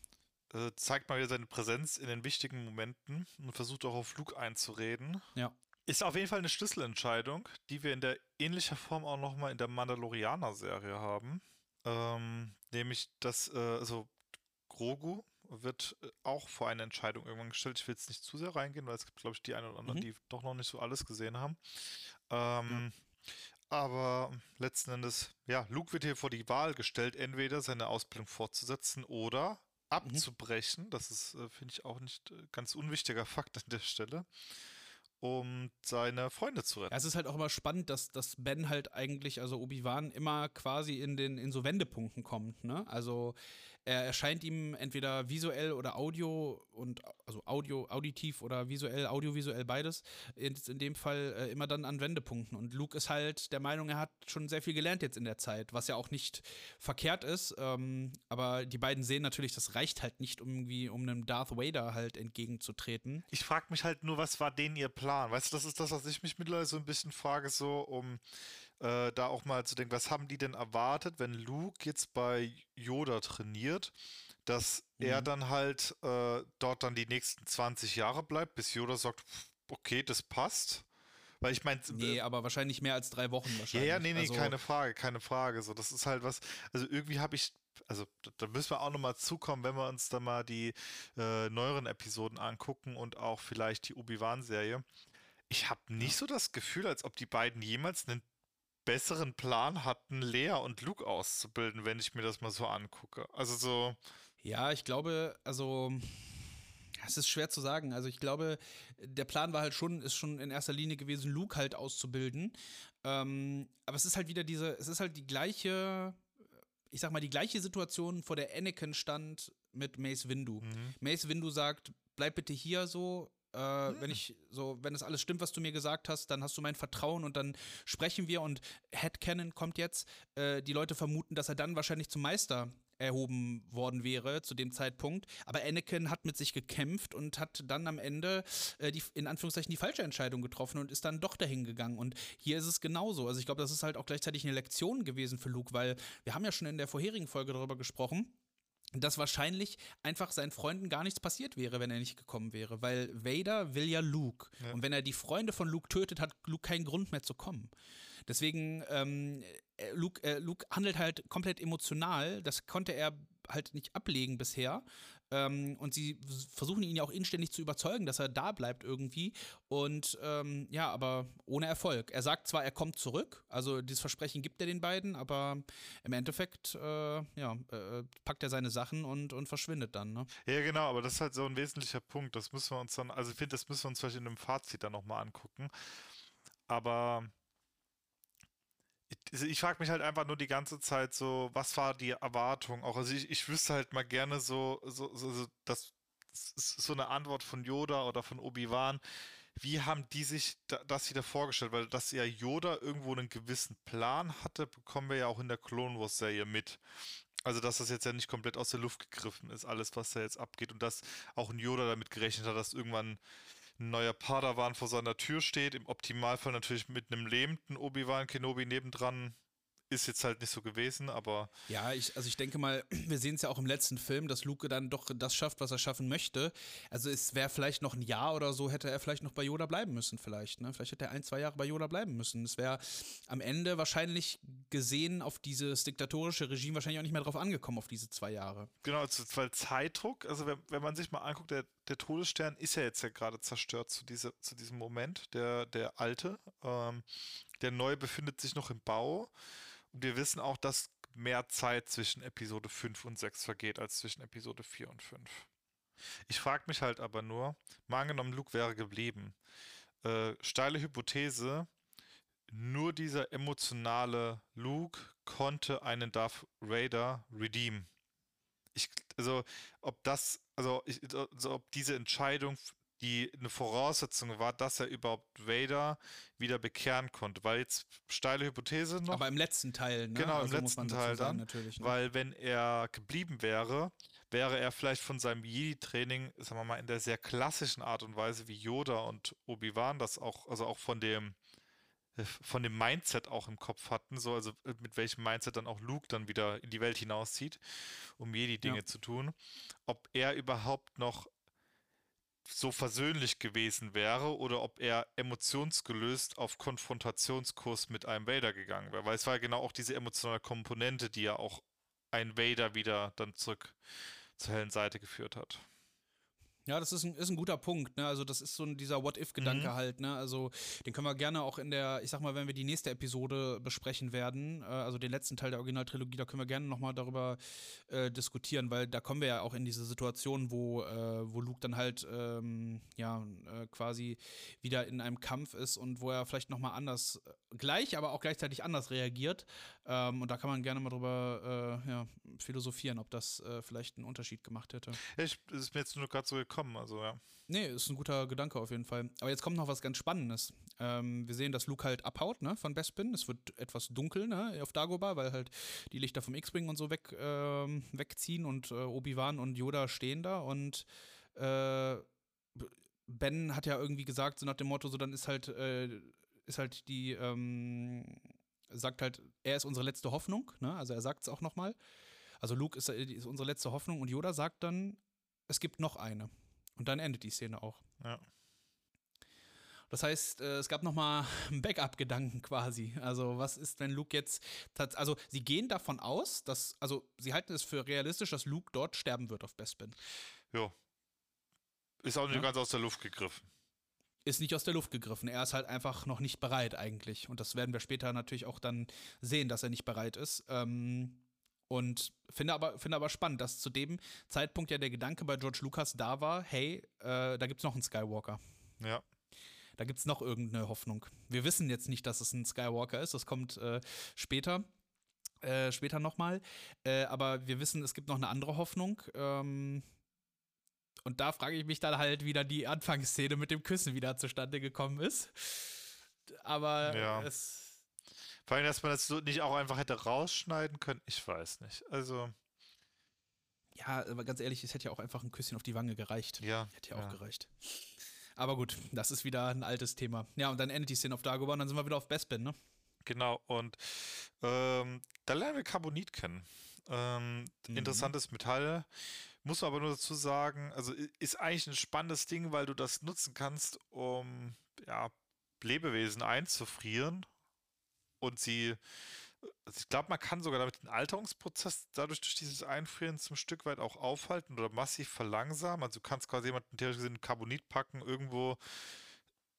äh, zeigt mal wieder seine Präsenz in den wichtigen Momenten und versucht auch auf Luke einzureden. Ja. Ist auf jeden Fall eine Schlüsselentscheidung, die wir in der ähnlicher Form auch nochmal in der Mandalorianer-Serie haben. Ähm, nämlich, dass, äh, also Grogu wird äh, auch vor eine Entscheidung irgendwann gestellt. Ich will jetzt nicht zu sehr reingehen, weil es gibt, glaube ich, die einen oder anderen, Mhm. die doch noch nicht so alles gesehen haben. Ähm, Aber letzten Endes, ja, Luke wird hier vor die Wahl gestellt, entweder seine Ausbildung fortzusetzen oder abzubrechen. Das ist, äh, finde ich, auch nicht äh, ganz unwichtiger Fakt an der Stelle, um seine Freunde zu retten. Ja, es ist halt auch immer spannend, dass, dass Ben halt eigentlich, also Obi-Wan, immer quasi in den in so Wendepunkten kommt, ne? Also er erscheint ihm entweder visuell oder Audio und also Audio, auditiv oder visuell, audiovisuell beides, in, in dem Fall äh, immer dann an Wendepunkten. Und Luke ist halt der Meinung, er hat schon sehr viel gelernt jetzt in der Zeit, was ja auch nicht verkehrt ist. Ähm, aber die beiden sehen natürlich, das reicht halt nicht, um irgendwie, um einem Darth Vader halt entgegenzutreten. Ich frage mich halt nur, was war denen ihr Plan? Weißt du, das ist das, was ich mich mittlerweile so ein bisschen frage, so um, äh, da auch mal zu denken, was haben die denn erwartet, wenn Luke jetzt bei Yoda trainiert, dass mhm. er dann halt äh, dort dann die nächsten 20 Jahre bleibt, bis Yoda sagt, okay, das passt. Weil ich meine. Nee, aber wahrscheinlich mehr als drei Wochen wahrscheinlich. Ja, ja, nee, nee, also, keine Frage, keine Frage. So, das ist halt was. Also irgendwie habe ich. Also da müssen wir auch nochmal zukommen, wenn wir uns dann mal die äh, neueren Episoden angucken und auch vielleicht die Obi-Wan-Serie. Ich habe nicht so das Gefühl, als ob die beiden jemals einen besseren Plan hatten, Lea und Luke auszubilden, wenn ich mir das mal so angucke. Also so. Ja, ich glaube, also es ist schwer zu sagen. Also ich glaube, der Plan war halt schon, ist schon in erster Linie gewesen, Luke halt auszubilden. Ähm, aber es ist halt wieder diese, es ist halt die gleiche, ich sag mal, die gleiche Situation, vor der Anakin stand mit Mace Windu. Mhm. Mace Windu sagt, bleib bitte hier so, äh, mhm. wenn ich so, wenn das alles stimmt, was du mir gesagt hast, dann hast du mein Vertrauen und dann sprechen wir und Headcanon kommt jetzt. Äh, die Leute vermuten, dass er dann wahrscheinlich zum Meister erhoben worden wäre zu dem Zeitpunkt. Aber Anakin hat mit sich gekämpft und hat dann am Ende äh, die, in Anführungszeichen die falsche Entscheidung getroffen und ist dann doch dahin gegangen. Und hier ist es genauso. Also ich glaube, das ist halt auch gleichzeitig eine Lektion gewesen für Luke, weil wir haben ja schon in der vorherigen Folge darüber gesprochen dass wahrscheinlich einfach seinen Freunden gar nichts passiert wäre, wenn er nicht gekommen wäre, weil Vader will ja Luke. Ja. Und wenn er die Freunde von Luke tötet, hat Luke keinen Grund mehr zu kommen. Deswegen, ähm, äh, Luke, äh, Luke handelt halt komplett emotional. Das konnte er halt nicht ablegen bisher. Ähm, und sie versuchen ihn ja auch inständig zu überzeugen, dass er da bleibt irgendwie. Und ähm, ja, aber ohne Erfolg. Er sagt zwar, er kommt zurück, also dieses Versprechen gibt er den beiden, aber im Endeffekt äh, ja, äh, packt er seine Sachen und, und verschwindet dann. Ne? Ja, genau, aber das ist halt so ein wesentlicher Punkt. Das müssen wir uns dann, also ich finde, das müssen wir uns vielleicht in einem Fazit dann nochmal angucken. Aber ich, ich frage mich halt einfach nur die ganze Zeit so, was war die Erwartung auch? Also ich, ich wüsste halt mal gerne so, so, so, so das so eine Antwort von Yoda oder von Obi-Wan. Wie haben die sich da, das wieder vorgestellt? Weil dass ja Yoda irgendwo einen gewissen Plan hatte, bekommen wir ja auch in der Clone Wars Serie mit. Also, dass das jetzt ja nicht komplett aus der Luft gegriffen ist, alles, was da jetzt abgeht. Und dass auch ein Yoda damit gerechnet hat, dass irgendwann ein neuer Padawan vor seiner Tür steht. Im Optimalfall natürlich mit einem lebenden Obi-Wan Kenobi nebendran ist jetzt halt nicht so gewesen, aber. Ja, ich, also ich denke mal, [clears throat] wir sehen es ja auch im letzten Film, dass Luke dann doch das schafft, was er schaffen möchte. Also es wäre vielleicht noch ein Jahr oder so, hätte er vielleicht noch bei Yoda bleiben müssen, vielleicht. Ne? Vielleicht hätte er ein, zwei Jahre bei Yoda bleiben müssen. Es wäre am Ende wahrscheinlich gesehen auf dieses diktatorische Regime wahrscheinlich auch nicht mehr drauf angekommen, auf diese zwei Jahre. Genau, also, weil Zeitdruck, also wenn, wenn man sich mal anguckt, der, der Todesstern ist ja jetzt ja gerade zerstört zu, diese, zu diesem Moment, der, der alte. Ähm, der neue befindet sich noch im Bau wir wissen auch, dass mehr Zeit zwischen Episode 5 und 6 vergeht als zwischen Episode 4 und 5. Ich frage mich halt aber nur, mal angenommen, Luke wäre geblieben. Äh, steile Hypothese, nur dieser emotionale Luke konnte einen Darth Raider redeemen. Also, ob das, also, ich, also, ob diese Entscheidung die eine Voraussetzung war, dass er überhaupt Vader wieder bekehren konnte. Weil jetzt steile Hypothese noch. Aber im letzten Teil, ne? Genau, also im letzten Teil dann. Natürlich, ne? Weil wenn er geblieben wäre, wäre er vielleicht von seinem Jedi-Training, sagen wir mal, in der sehr klassischen Art und Weise wie Yoda und Obi-Wan das auch, also auch von dem von dem Mindset auch im Kopf hatten, so also mit welchem Mindset dann auch Luke dann wieder in die Welt hinauszieht, um Jedi-Dinge ja. zu tun, ob er überhaupt noch so versöhnlich gewesen wäre oder ob er emotionsgelöst auf Konfrontationskurs mit einem Vader gegangen wäre. Weil es war ja genau auch diese emotionale Komponente, die ja auch ein Vader wieder dann zurück zur hellen Seite geführt hat. Ja, das ist ein, ist ein guter Punkt, ne? Also, das ist so ein, dieser What-If-Gedanke mhm. halt, ne? Also, den können wir gerne auch in der, ich sag mal, wenn wir die nächste Episode besprechen werden, äh, also den letzten Teil der Originaltrilogie, da können wir gerne nochmal darüber äh, diskutieren, weil da kommen wir ja auch in diese Situation, wo, äh, wo Luke dann halt, ähm, ja, äh, quasi wieder in einem Kampf ist und wo er vielleicht nochmal anders, äh, gleich, aber auch gleichzeitig anders reagiert. Ähm, und da kann man gerne mal drüber, äh, ja, philosophieren, ob das vielleicht einen Unterschied gemacht hätte. Ich, ist mir jetzt nur gerade so gekommen, kommen, also ja. Nee, ist ein guter Gedanke auf jeden Fall. Aber jetzt kommt noch was ganz Spannendes. Ähm, wir sehen, dass Luke halt abhaut, ne, von Bespin. Es wird etwas dunkel, ne, auf Dagobah, weil halt die Lichter vom X-Wing und so weg, ähm, wegziehen und äh, Obi-Wan und Yoda stehen da und äh, Ben hat ja irgendwie gesagt, so nach dem Motto, so dann ist halt, äh, ist halt die, ähm, sagt halt, er ist unsere letzte Hoffnung, ne? Also er sagt es auch nochmal. Also Luke ist, ist unsere letzte Hoffnung und Yoda sagt dann, es gibt noch eine. Und dann endet die Szene auch. Ja. Das heißt, äh, es gab nochmal einen Backup-Gedanken quasi. Also, was ist, wenn Luke jetzt. Also, sie gehen davon aus, dass. Also, sie halten es für realistisch, dass Luke dort sterben wird auf Bespin. Jo. Ist auch nicht Ja. ganz aus der Luft gegriffen. Ist nicht aus der Luft gegriffen. Er ist halt einfach noch nicht bereit, eigentlich. Und das werden wir später natürlich auch dann sehen, dass er nicht bereit ist. Ähm, und finde aber, finde aber spannend, dass zu dem Zeitpunkt ja der Gedanke bei George Lucas da war: hey, äh, da gibt es noch einen Skywalker. Ja. Da gibt es noch irgendeine Hoffnung. Wir wissen jetzt nicht, dass es ein Skywalker ist. Das kommt äh, später. Äh, später nochmal. Äh, aber wir wissen, es gibt noch eine andere Hoffnung. Ähm, und da frage ich mich dann halt, wie dann die Anfangsszene mit dem Küssen wieder zustande gekommen ist. Aber Ja. es. Vor allem, dass man das so nicht auch einfach hätte rausschneiden können, ich weiß nicht. Also, Ja, aber ganz ehrlich, es hätte ja auch einfach ein Küsschen auf die Wange gereicht. ja. Hätte ja, ja. auch gereicht. Aber gut, das ist wieder ein altes Thema. Ja, und dann endet die Szene auf Dagobah und dann sind wir wieder auf Bespin, ne? Genau, und ähm, da lernen wir Carbonit kennen. Ähm, Mhm. Interessantes Metall. Muss man aber nur dazu sagen, also ist eigentlich ein spannendes Ding, weil du das nutzen kannst, um ja, Lebewesen einzufrieren und sie. Also ich glaube, man kann sogar damit den Alterungsprozess dadurch durch dieses Einfrieren zum Stück weit auch aufhalten oder massiv verlangsamen. Also du kannst quasi jemanden theoretisch gesehen Carbonit packen, irgendwo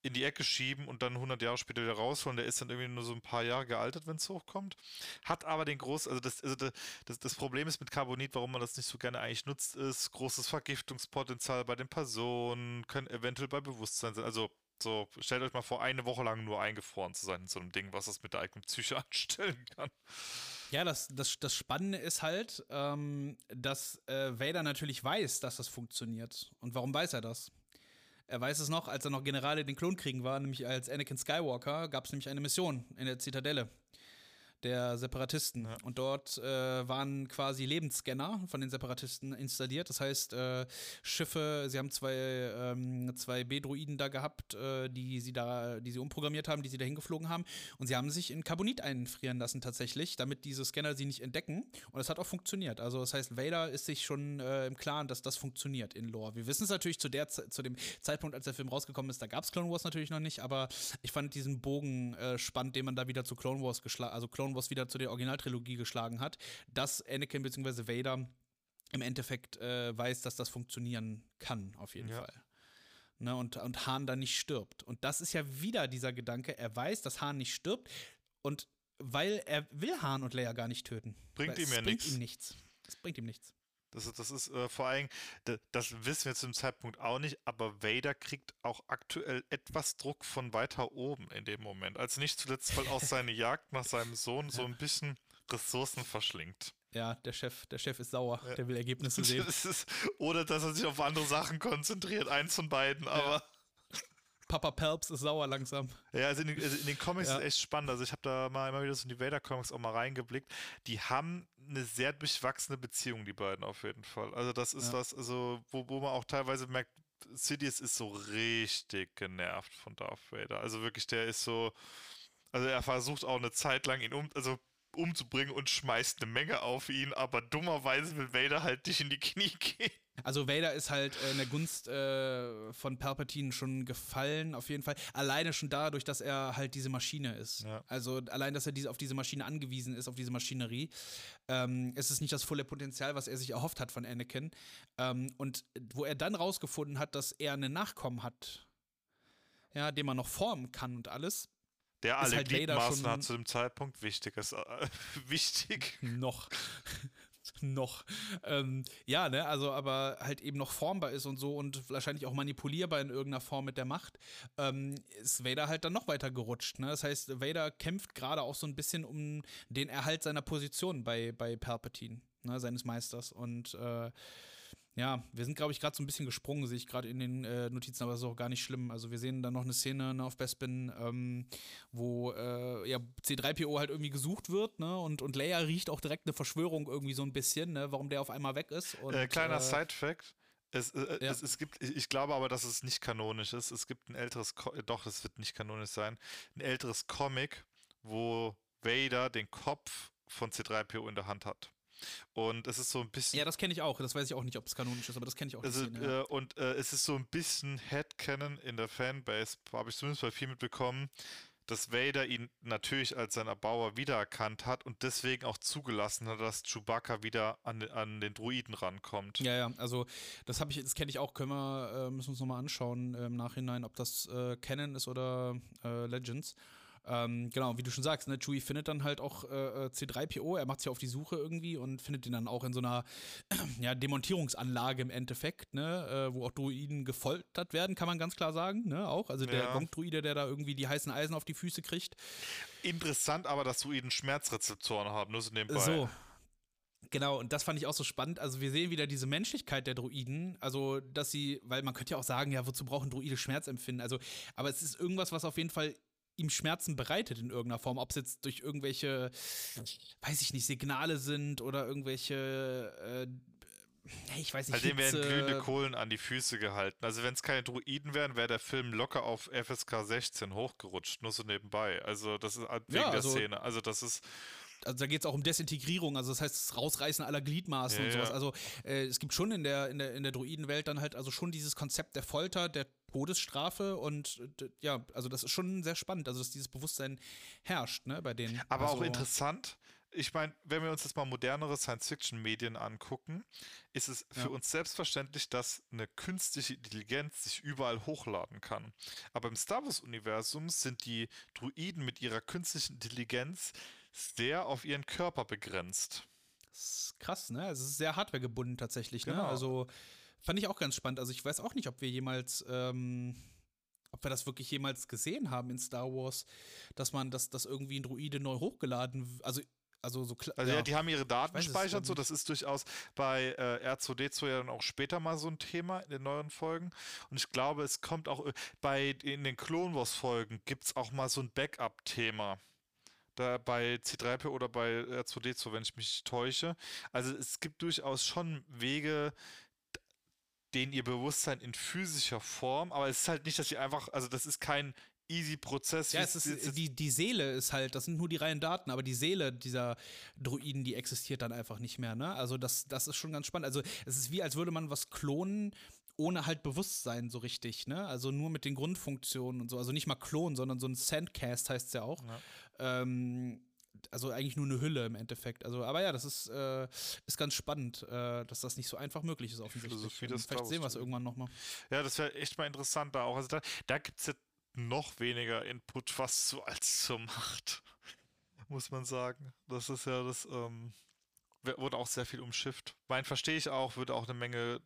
in die Ecke schieben und dann 100 Jahre später wieder rausholen. Der ist dann irgendwie nur so ein paar Jahre gealtert, wenn es hochkommt. Hat aber den groß, also das, also das, das Problem ist mit Carbonit, warum man das nicht so gerne eigentlich nutzt, ist großes Vergiftungspotenzial bei den Personen, können eventuell bei Bewusstsein sein. Also so, stellt euch mal vor, eine Woche lang nur eingefroren zu sein in so einem Ding, was das mit der eigenen Psyche [laughs] anstellen kann. Ja, das, das, das Spannende ist halt, ähm, dass äh, Vader natürlich weiß, dass das funktioniert. Und warum weiß er das? Er weiß es noch, als er noch General in den Klonkriegen war, nämlich als Anakin Skywalker, gab es nämlich eine Mission in der Zitadelle der Separatisten. Ja. Und dort äh, waren quasi Lebensscanner von den Separatisten installiert. Das heißt, äh, Schiffe, sie haben zwei, ähm, zwei B-Droiden da gehabt, äh, die sie da, die sie umprogrammiert haben, die sie da hingeflogen haben. Und sie haben sich in Carbonit einfrieren lassen tatsächlich, damit diese Scanner sie nicht entdecken. Und es hat auch funktioniert. Also das heißt, Vader ist sich schon äh, im Klaren, dass das funktioniert in Lore. Wir wissen es natürlich zu, der, zu dem Zeitpunkt, als der Film rausgekommen ist, da gab es Clone Wars natürlich noch nicht, aber ich fand diesen Bogen äh, spannend, den man da wieder zu Clone Wars geschlagen, also Clone Wars wieder zu der Originaltrilogie geschlagen hat, dass Anakin bzw. Vader im Endeffekt äh, weiß, dass das funktionieren kann, auf jeden Ja. Fall. Ne, und, und Han dann nicht stirbt. Und das ist ja wieder dieser Gedanke, er weiß, dass Han nicht stirbt und weil er will Han und Leia gar nicht töten. Bringt ihm ja bringt nichts. ihm nichts. Es bringt ihm nichts. Das ist, das ist äh, vor allem, da- das wissen wir zu dem Zeitpunkt auch nicht, aber Vader kriegt auch aktuell etwas Druck von weiter oben in dem Moment. Also nicht zuletzt, weil auch seine [laughs] Jagd nach seinem Sohn so ein bisschen Ressourcen verschlingt. Ja, der Chef, der Chef ist sauer, Ja. der will Ergebnisse [laughs] sehen. Oder dass er sich auf andere Sachen konzentriert, eins von beiden, aber. Papa Pelps ist sauer langsam. Ja, also in den, also in den Comics Ja. ist echt spannend. Also ich habe da mal immer wieder so in die Vader-Comics auch mal reingeblickt. Die haben eine sehr durchwachsene Beziehung, die beiden auf jeden Fall. Also das ist Ja. was, also wo, wo man auch teilweise merkt, Sidious ist so richtig genervt von Darth Vader. Also wirklich, der ist so, also er versucht auch eine Zeit lang ihn um, also umzubringen und schmeißt eine Menge auf ihn, aber dummerweise will Vader halt nicht in die Knie [laughs] gehen. Also Vader ist halt äh, in der Gunst äh, von Palpatine schon gefallen, auf jeden Fall. Alleine schon dadurch, dass er halt diese Maschine ist. Ja. Also allein, dass er diese, auf diese Maschine angewiesen ist, auf diese Maschinerie. Ähm, es ist nicht das volle Potenzial, was er sich erhofft hat von Anakin. Ähm, und wo er dann rausgefunden hat, dass er einen Nachkommen hat, ja, den man noch formen kann und alles, Der alle halt Gliedmaßen hat zu dem Zeitpunkt wichtig ist. Äh, [laughs] wichtig. noch. [laughs] noch. Ähm, ja, ne, also aber halt eben noch formbar ist und so und wahrscheinlich auch manipulierbar in irgendeiner Form mit der Macht, ähm, ist Vader halt dann noch weiter gerutscht. Ne? Das heißt, Vader kämpft gerade auch so ein bisschen um den Erhalt seiner Position bei, bei Palpatine, ne, seines Meisters. Und äh, ja, wir sind, glaube ich, gerade so ein bisschen gesprungen, sehe ich gerade in den äh, Notizen, aber das ist auch gar nicht schlimm. Also wir sehen dann noch eine Szene ne, auf Bespin, ähm, wo äh, ja, C3PO halt irgendwie gesucht wird, ne? Und, und Leia riecht auch direkt eine Verschwörung irgendwie so ein bisschen, ne? Warum der auf einmal weg ist. Und, äh, kleiner äh, Side-Fact. Es, äh, Ja. es, es gibt, ich glaube aber, dass es nicht kanonisch ist. Es gibt ein älteres, Co äh, doch, es wird nicht kanonisch sein, ein älteres Comic, wo Vader den Kopf von C3PO in der Hand hat. Und es ist so ein bisschen. Ja, das kenne ich auch. Das weiß ich auch nicht, ob es kanonisch ist, aber das kenne ich auch. Also, Szene, ja. äh, und äh, es ist so ein bisschen Headcanon in der Fanbase, habe ich zumindest bei viel mitbekommen, dass Vader ihn natürlich als sein Erbauer wiedererkannt hat und deswegen auch zugelassen hat, dass Chewbacca wieder an, an den Druiden rankommt. Ja, ja, also das habe ich, das kenne ich auch, können wir, äh, müssen uns nochmal anschauen äh, im Nachhinein, ob das äh, Canon ist oder Legends. Ähm, genau, wie du schon sagst, ne, Chewie findet dann halt auch äh, C3PO, er macht sich auf die Suche irgendwie und findet ihn dann auch in so einer [clears throat] ja, Demontierungsanlage im Endeffekt, ne, äh, wo auch Druiden gefoltert werden, kann man ganz klar sagen, ne, auch. Also der Ja. Gong-Druide, der da irgendwie die heißen Eisen auf die Füße kriegt. Interessant aber, dass Druiden Schmerzrezeptoren haben, nur so nebenbei. So. Genau, und das fand ich auch so spannend. Also, wir sehen wieder diese Menschlichkeit der Druiden. Also, dass sie, weil man könnte ja auch sagen, ja, wozu brauchen Druide Schmerzempfinden? Also, aber es ist irgendwas, was auf jeden Fall ihm Schmerzen bereitet in irgendeiner Form. Ob es jetzt durch irgendwelche, weiß ich nicht, Signale sind oder irgendwelche, äh, ich weiß nicht, Halt dem werden glühende Kohlen an die Füße gehalten. Also wenn es keine Druiden wären, wäre der Film locker auf FSK 16 hochgerutscht, nur so nebenbei. Also das ist wegen Ja, der also- Szene. Also das ist also da geht es auch um Desintegrierung, also das heißt das Rausreißen aller Gliedmaßen Ja, und sowas. Also äh, es gibt schon in der, in der, in der Druidenwelt dann halt also schon dieses Konzept der Folter, der Todesstrafe und ja, also das ist schon sehr spannend, also dass dieses Bewusstsein herrscht, ne, bei denen. Aber also, auch interessant. Ich meine, wenn wir uns jetzt mal modernere Science-Fiction-Medien angucken, ist es für Ja. uns selbstverständlich, dass eine künstliche Intelligenz sich überall hochladen kann. Aber im Star Wars-Universum sind die Druiden mit ihrer künstlichen Intelligenz sehr auf ihren Körper begrenzt. Das ist krass, ne? Es ist sehr hardwaregebunden tatsächlich, ne? Genau. Also fand ich auch ganz spannend. Also ich weiß auch nicht, ob wir jemals, ähm, ob wir das wirklich jemals gesehen haben in Star Wars, dass man, dass, dass irgendwie ein Druide neu hochgeladen, also, also so klar. Also ja, die haben ihre Daten weiß es speichert, so das ist durchaus bei äh, R2D2 ja dann auch später mal so ein Thema in den neuen Folgen. Und ich glaube, es kommt auch äh, bei in den Clone Wars Folgen gibt es auch mal so ein Backup-Thema. Da bei C3P oder bei R2D2, wenn ich mich täusche. Also es gibt durchaus schon Wege, denen ihr Bewusstsein in physischer Form, aber es ist halt nicht, dass sie einfach, also das ist kein easy Prozess. Ja, es ist, die, die Seele ist halt, das sind nur die reinen Daten, aber die Seele dieser Druiden, die existiert dann einfach nicht mehr, ne? Also das, das ist schon ganz spannend. Also es ist wie, als würde man was klonen, ohne halt Bewusstsein so richtig, ne? Also nur mit den Grundfunktionen und so. Also nicht mal klonen, sondern so ein Sandcast heißt es ja auch. Ähm, also eigentlich nur eine Hülle im Endeffekt. Also, aber ja, das ist, äh, ist ganz spannend, äh, dass das nicht so einfach möglich ist offensichtlich. Philosophie des Vielleicht sehen wir es irgendwann nochmal. Ja, das wäre echt mal interessant da auch. Also da, da gibt es ja noch weniger Input fast so als zur Macht, [laughs] muss man sagen. Das ist ja das, ähm, wurde auch sehr viel umschifft. Mein verstehe ich auch, würde auch eine Menge,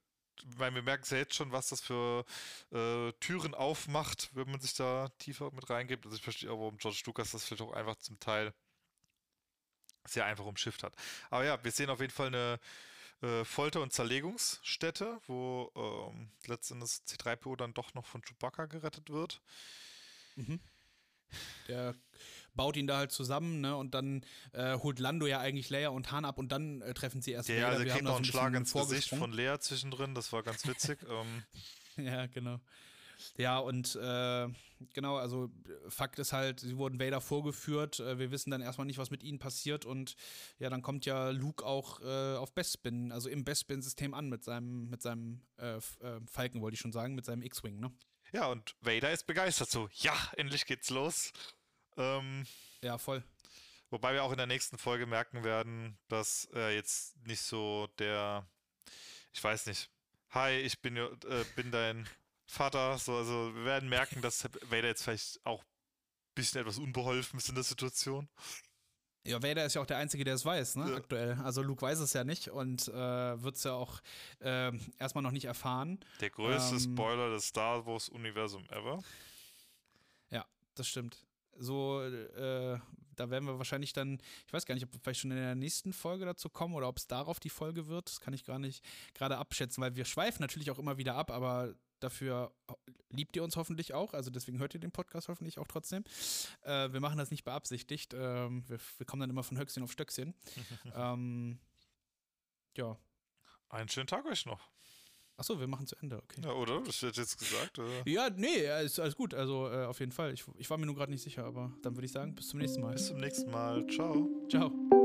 weil wir merken es ja jetzt schon, was das für äh, Türen aufmacht, wenn man sich da tiefer mit reingibt. Also ich verstehe auch, warum George Lucas das vielleicht auch einfach zum Teil sehr einfach umschifft hat. Aber ja, wir sehen auf jeden Fall eine äh, Folter- und Zerlegungsstätte, wo ähm, letztendlich C3PO dann doch noch von Chewbacca gerettet wird. Der baut ihn da halt zusammen, ne? Und dann äh, holt Lando ja eigentlich Leia und Han ab und dann äh, treffen sie erst Vader. also kriegt noch einen Schlag ins Gesicht von Lea zwischendrin, das war ganz witzig. [laughs] ähm, Ja, genau. Ja, und äh, genau, also äh, Fakt ist halt, sie wurden Vader vorgeführt. Äh, wir wissen dann erstmal nicht, was mit ihnen passiert. Und ja, dann kommt ja Luke auch äh, auf Bespin, also im Bespin-System an mit seinem, mit seinem äh, äh, Falken, wollte ich schon sagen, mit seinem X-Wing, ne? ja, und Vader ist begeistert so, ja, endlich geht's los. Ähm, Ja, voll. Wobei wir auch in der nächsten Folge merken werden, dass er jetzt nicht so der, ich weiß nicht, hi, ich bin, äh, bin dein Vater, so, also wir werden merken, dass Vader jetzt vielleicht auch ein bisschen etwas unbeholfen ist in der Situation. Ja, Vader ist ja auch der Einzige, der es weiß, ne, Ja. aktuell. Also Luke weiß es ja nicht und äh, wird es ja auch äh, erstmal noch nicht erfahren. Der größte Ähm. Spoiler des Star Wars Universum ever. Ja, das stimmt. So, äh, da werden wir wahrscheinlich dann, ich weiß gar nicht, ob wir vielleicht schon in der nächsten Folge dazu kommen oder ob es darauf die Folge wird. Das kann ich gar nicht gerade abschätzen, weil wir schweifen natürlich auch immer wieder ab, aber dafür liebt ihr uns hoffentlich auch. Also deswegen hört ihr den Podcast hoffentlich auch trotzdem. Äh, wir machen das nicht beabsichtigt. Ähm, wir, wir kommen dann immer von Höchstchen auf Stöckchen. [laughs] ähm, ja, Einen schönen Tag euch noch. Achso, wir machen zu Ende, okay. Ja, oder? Das wird jetzt gesagt, oder? Ja, nee, ist alles gut. Also äh, auf jeden Fall. Ich, ich war mir nur gerade nicht sicher, aber dann würde ich sagen, bis zum nächsten Mal. Bis zum nächsten Mal. Ciao. Ciao.